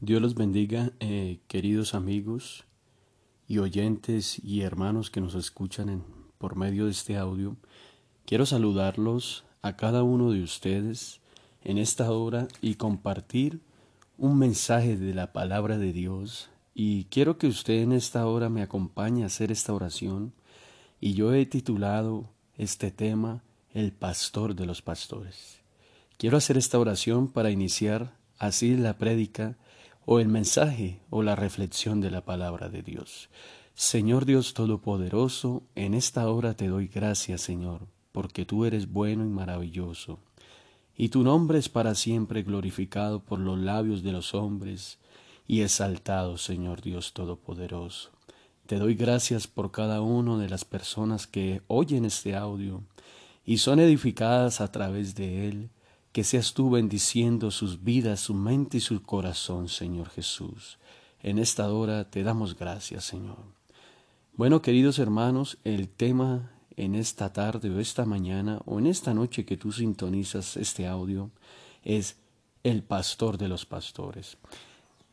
Dios los bendiga, eh, queridos amigos y oyentes y hermanos que nos escuchan por medio de este audio. Quiero saludarlos a cada uno de ustedes en esta hora y compartir un mensaje de la palabra de Dios. Y quiero que usted en esta hora me acompañe a hacer esta oración. Y yo he titulado este tema El pastor de los pastores. Quiero hacer esta oración para iniciar así la prédica o el mensaje o la reflexión de la palabra de Dios. Señor Dios Todopoderoso, en esta hora te doy gracias, Señor, porque tú eres bueno y maravilloso, y tu nombre es para siempre glorificado por los labios de los hombres y exaltado, Señor Dios Todopoderoso. Te doy gracias por cada una de las personas que oyen este audio y son edificadas a través de él que seas tú bendiciendo sus vidas, su mente y su corazón, Señor Jesús. En esta hora te damos gracias, Señor. Bueno, queridos hermanos, el tema en esta tarde o esta mañana o en esta noche que tú sintonizas este audio es el pastor de los pastores.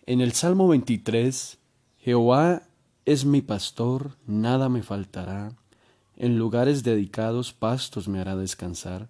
En el Salmo 23, Jehová es mi pastor, nada me faltará. En lugares dedicados pastos me hará descansar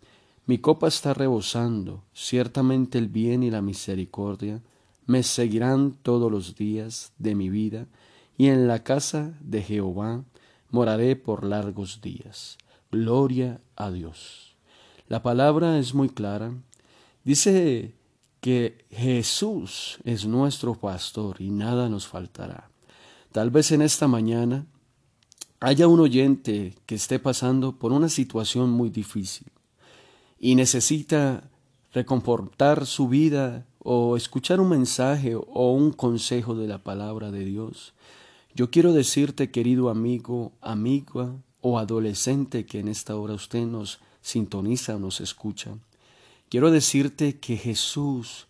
mi copa está rebosando, ciertamente el bien y la misericordia me seguirán todos los días de mi vida, y en la casa de Jehová moraré por largos días. Gloria a Dios. La palabra es muy clara. Dice que Jesús es nuestro pastor y nada nos faltará. Tal vez en esta mañana haya un oyente que esté pasando por una situación muy difícil y necesita reconfortar su vida o escuchar un mensaje o un consejo de la palabra de Dios, yo quiero decirte, querido amigo, amiga o adolescente que en esta hora usted nos sintoniza o nos escucha, quiero decirte que Jesús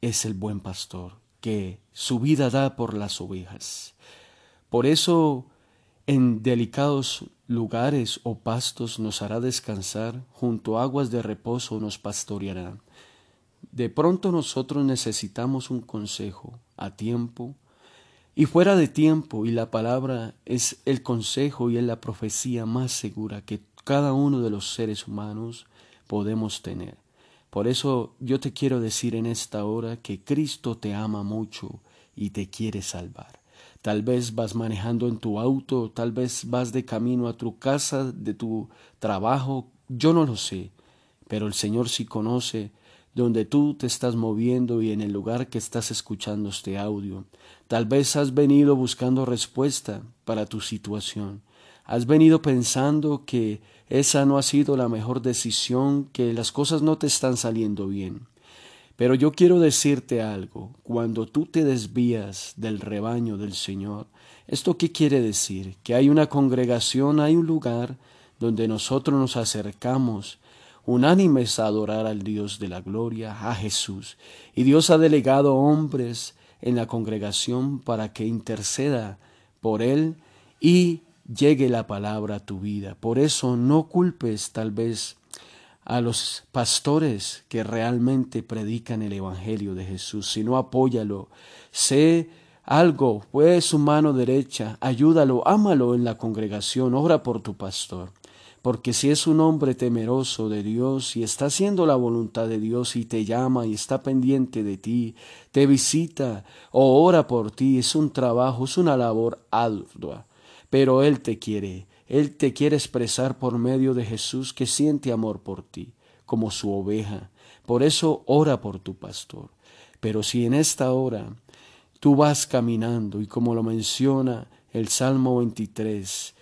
es el buen pastor, que su vida da por las ovejas. Por eso en delicados lugares o pastos nos hará descansar, junto a aguas de reposo nos pastoreará. De pronto nosotros necesitamos un consejo a tiempo y fuera de tiempo, y la palabra es el consejo y es la profecía más segura que cada uno de los seres humanos podemos tener. Por eso yo te quiero decir en esta hora que Cristo te ama mucho y te quiere salvar. Tal vez vas manejando en tu auto, tal vez vas de camino a tu casa, de tu trabajo, yo no lo sé, pero el Señor sí conoce donde tú te estás moviendo y en el lugar que estás escuchando este audio. Tal vez has venido buscando respuesta para tu situación. Has venido pensando que esa no ha sido la mejor decisión, que las cosas no te están saliendo bien. Pero yo quiero decirte algo, cuando tú te desvías del rebaño del Señor, ¿esto qué quiere decir? Que hay una congregación, hay un lugar donde nosotros nos acercamos unánimes a adorar al Dios de la gloria, a Jesús. Y Dios ha delegado hombres en la congregación para que interceda por Él y llegue la palabra a tu vida. Por eso no culpes tal vez a los pastores que realmente predican el Evangelio de Jesús, sino apóyalo. Sé algo, pues su mano derecha, ayúdalo, ámalo en la congregación, ora por tu pastor. Porque si es un hombre temeroso de Dios y está haciendo la voluntad de Dios y te llama y está pendiente de ti, te visita o ora por ti, es un trabajo, es una labor ardua, pero Él te quiere él te quiere expresar por medio de Jesús que siente amor por ti, como su oveja. Por eso ora por tu pastor. Pero si en esta hora tú vas caminando y como lo menciona el Salmo 23,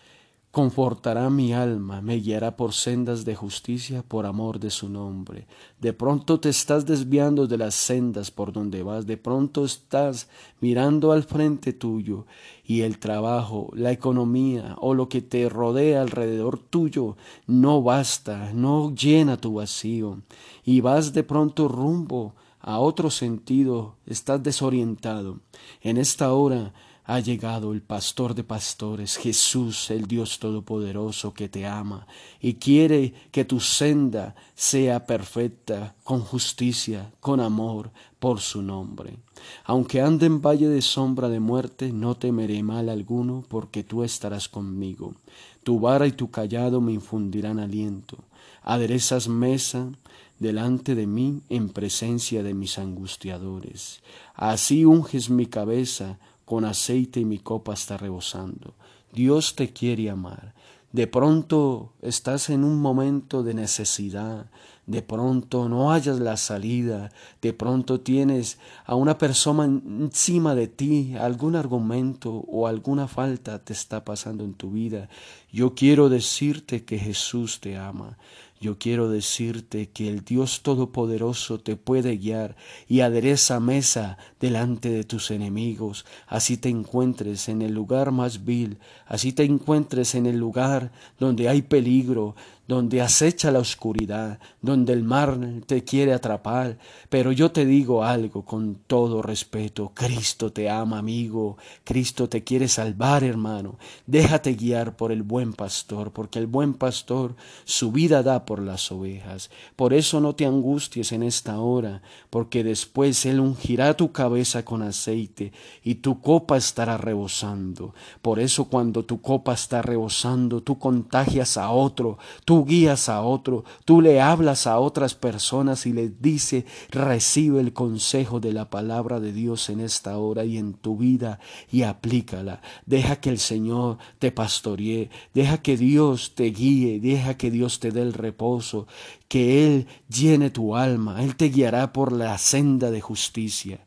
Confortará mi alma, me guiará por sendas de justicia por amor de su nombre. De pronto te estás desviando de las sendas por donde vas, de pronto estás mirando al frente tuyo y el trabajo, la economía o lo que te rodea alrededor tuyo no basta, no llena tu vacío y vas de pronto rumbo a otro sentido, estás desorientado. En esta hora ha llegado el pastor de pastores, Jesús, el Dios Todopoderoso que te ama y quiere que tu senda sea perfecta, con justicia, con amor, por su nombre. Aunque ande en valle de sombra de muerte, no temeré mal alguno, porque tú estarás conmigo. Tu vara y tu callado me infundirán aliento. Aderezas mesa delante de mí en presencia de mis angustiadores. Así unges mi cabeza con aceite y mi copa está rebosando. Dios te quiere amar. De pronto estás en un momento de necesidad, de pronto no hayas la salida, de pronto tienes a una persona encima de ti, algún argumento o alguna falta te está pasando en tu vida. Yo quiero decirte que Jesús te ama. Yo quiero decirte que el Dios Todopoderoso te puede guiar y adereza mesa delante de tus enemigos, así te encuentres en el lugar más vil, así te encuentres en el lugar donde hay peligro, donde acecha la oscuridad, donde el mar te quiere atrapar. Pero yo te digo algo con todo respeto, Cristo te ama, amigo, Cristo te quiere salvar, hermano. Déjate guiar por el buen pastor, porque el buen pastor su vida da por las ovejas. Por eso no te angusties en esta hora, porque después Él ungirá tu cabeza con aceite y tu copa estará rebosando. Por eso cuando tu copa está rebosando, tú contagias a otro, tú guías a otro, tú le hablas a otras personas y les dice, recibe el consejo de la palabra de Dios en esta hora y en tu vida y aplícala. Deja que el Señor te pastoree, deja que Dios te guíe, deja que Dios te dé el reposo, que Él llene tu alma, Él te guiará por la senda de justicia.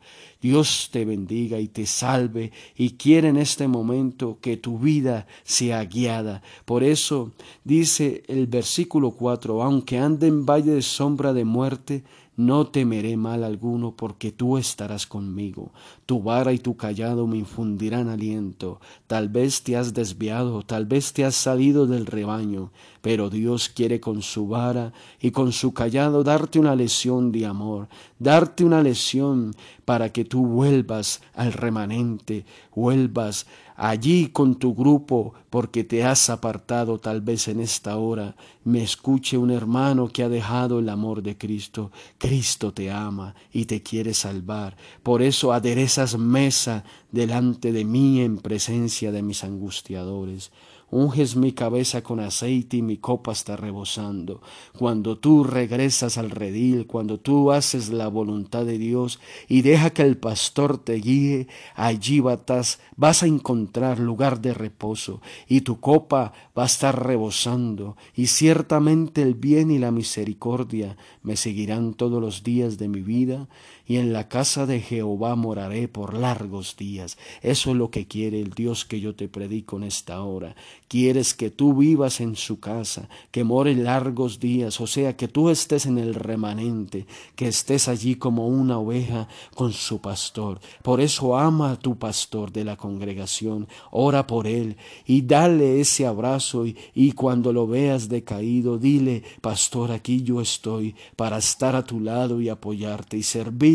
Dios te bendiga y te salve y quiere en este momento que tu vida sea guiada. Por eso dice el versículo 4, aunque ande en valle de sombra de muerte, no temeré mal alguno, porque tú estarás conmigo. Tu vara y tu callado me infundirán aliento. Tal vez te has desviado, tal vez te has salido del rebaño, pero Dios quiere con su vara y con su callado darte una lección de amor, darte una lección para que tú vuelvas al remanente, vuelvas allí con tu grupo porque te has apartado tal vez en esta hora. Me escuche un hermano que ha dejado el amor de Cristo. Cristo te ama y te quiere salvar. Por eso aderezas mesa delante de mí en presencia de mis angustiadores unges mi cabeza con aceite y mi copa está rebosando. Cuando tú regresas al redil, cuando tú haces la voluntad de Dios y deja que el pastor te guíe, allí vas, vas a encontrar lugar de reposo y tu copa va a estar rebosando y ciertamente el bien y la misericordia me seguirán todos los días de mi vida y en la casa de Jehová moraré por largos días. Eso es lo que quiere el Dios que yo te predico en esta hora. Quieres que tú vivas en su casa, que more largos días, o sea, que tú estés en el remanente, que estés allí como una oveja con su pastor. Por eso ama a tu pastor de la congregación, ora por él y dale ese abrazo y, y cuando lo veas decaído, dile, pastor, aquí yo estoy para estar a tu lado y apoyarte y servir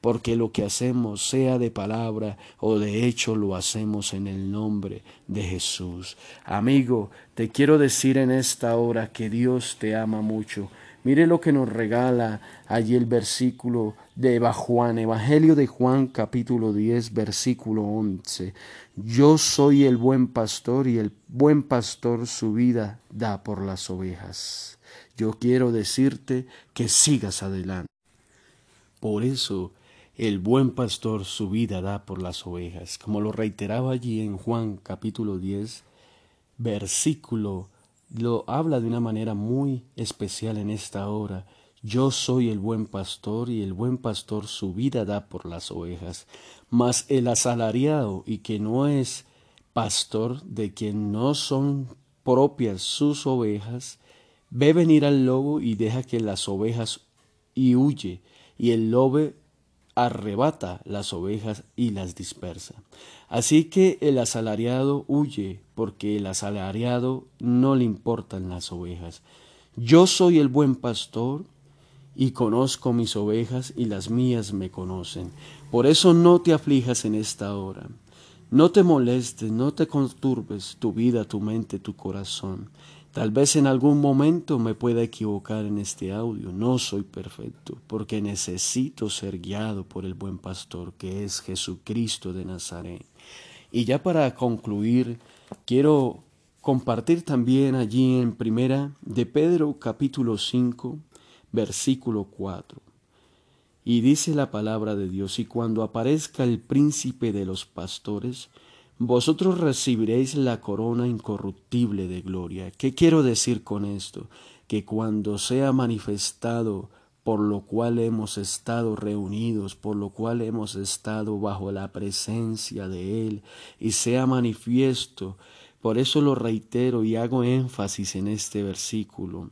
porque lo que hacemos, sea de palabra o de hecho, lo hacemos en el nombre de Jesús. Amigo, te quiero decir en esta hora que Dios te ama mucho. Mire lo que nos regala allí el versículo de Juan, Evangelio de Juan capítulo 10, versículo 11. Yo soy el buen pastor y el buen pastor su vida da por las ovejas. Yo quiero decirte que sigas adelante. Por eso el buen pastor su vida da por las ovejas, como lo reiteraba allí en Juan capítulo 10, versículo, lo habla de una manera muy especial en esta hora. Yo soy el buen pastor y el buen pastor su vida da por las ovejas, mas el asalariado y que no es pastor de quien no son propias sus ovejas, ve venir al lobo y deja que las ovejas y huye, y el lobo arrebata las ovejas y las dispersa. Así que el asalariado huye, porque el asalariado no le importan las ovejas. Yo soy el buen pastor, y conozco mis ovejas, y las mías me conocen. Por eso no te aflijas en esta hora. No te molestes, no te conturbes tu vida, tu mente, tu corazón. Tal vez en algún momento me pueda equivocar en este audio. No soy perfecto, porque necesito ser guiado por el buen pastor, que es Jesucristo de Nazaret. Y ya para concluir, quiero compartir también allí en primera de Pedro capítulo 5, versículo 4. Y dice la palabra de Dios, y cuando aparezca el príncipe de los pastores, vosotros recibiréis la corona incorruptible de gloria. ¿Qué quiero decir con esto? Que cuando sea manifestado por lo cual hemos estado reunidos, por lo cual hemos estado bajo la presencia de Él, y sea manifiesto, por eso lo reitero y hago énfasis en este versículo,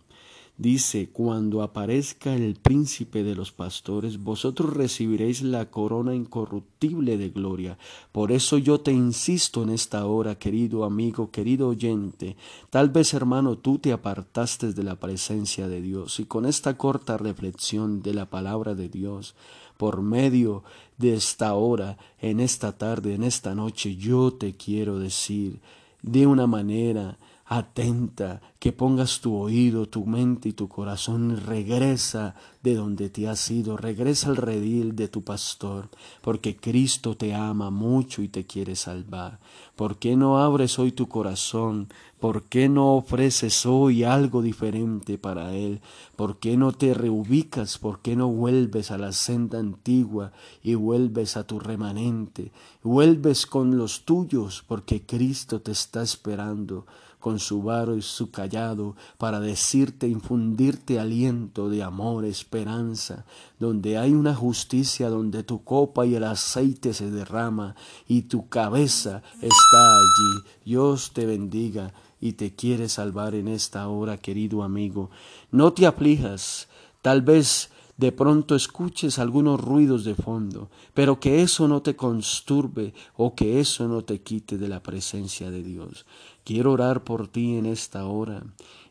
Dice, cuando aparezca el príncipe de los pastores, vosotros recibiréis la corona incorruptible de gloria. Por eso yo te insisto en esta hora, querido amigo, querido oyente. Tal vez, hermano, tú te apartaste de la presencia de Dios y con esta corta reflexión de la palabra de Dios, por medio de esta hora, en esta tarde, en esta noche, yo te quiero decir de una manera atenta, que pongas tu oído, tu mente y tu corazón, regresa de donde te has ido, regresa al redil de tu pastor, porque Cristo te ama mucho y te quiere salvar. ¿Por qué no abres hoy tu corazón? ¿Por qué no ofreces hoy algo diferente para Él? ¿Por qué no te reubicas? ¿Por qué no vuelves a la senda antigua y vuelves a tu remanente? Vuelves con los tuyos, porque Cristo te está esperando con su varo y su callado para decirte, infundirte aliento de amor, esperanza, donde hay una justicia, donde tu copa y el aceite se derrama y tu cabeza está allí. Dios te bendiga y te quiere salvar en esta hora, querido amigo. No te aflijas, tal vez de pronto escuches algunos ruidos de fondo, pero que eso no te consturbe o que eso no te quite de la presencia de Dios. Quiero orar por ti en esta hora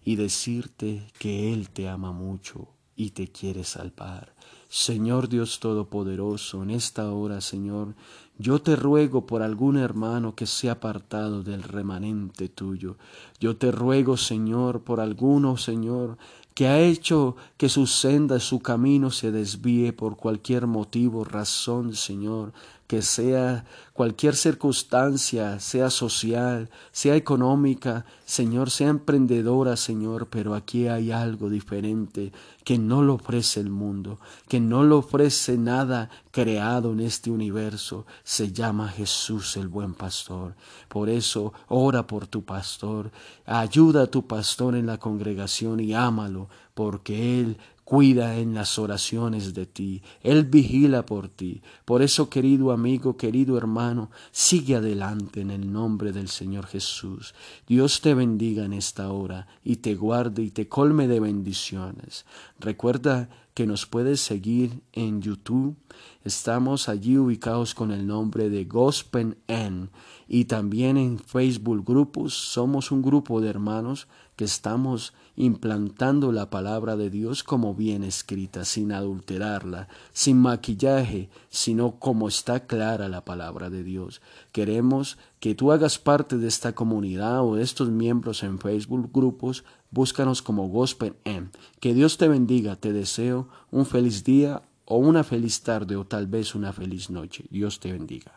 y decirte que Él te ama mucho y te quiere salvar. Señor Dios Todopoderoso, en esta hora, Señor, yo te ruego por algún hermano que se ha apartado del remanente tuyo. Yo te ruego, Señor, por alguno, Señor, que ha hecho que su senda, su camino se desvíe por cualquier motivo, razón, Señor, que sea cualquier circunstancia, sea social, sea económica, Señor, sea emprendedora, Señor, pero aquí hay algo diferente que no lo ofrece el mundo, que no lo ofrece nada creado en este universo, se llama Jesús el buen pastor. Por eso ora por tu pastor, ayuda a tu pastor en la congregación y ámalo, porque Él cuida en las oraciones de ti, Él vigila por ti. Por eso, querido amigo, querido hermano, sigue adelante en el nombre del Señor Jesús. Dios te bendiga en esta hora y te guarde y te colme de bendiciones. Recuerda que nos puedes seguir en YouTube. Estamos allí ubicados con el nombre de Gospel N y también en Facebook grupos. Somos un grupo de hermanos que estamos implantando la palabra de Dios como bien escrita, sin adulterarla, sin maquillaje, sino como está clara la palabra de Dios. Queremos que tú hagas parte de esta comunidad o de estos miembros en Facebook grupos Búscanos como Gospel M. Que Dios te bendiga. Te deseo un feliz día o una feliz tarde o tal vez una feliz noche. Dios te bendiga.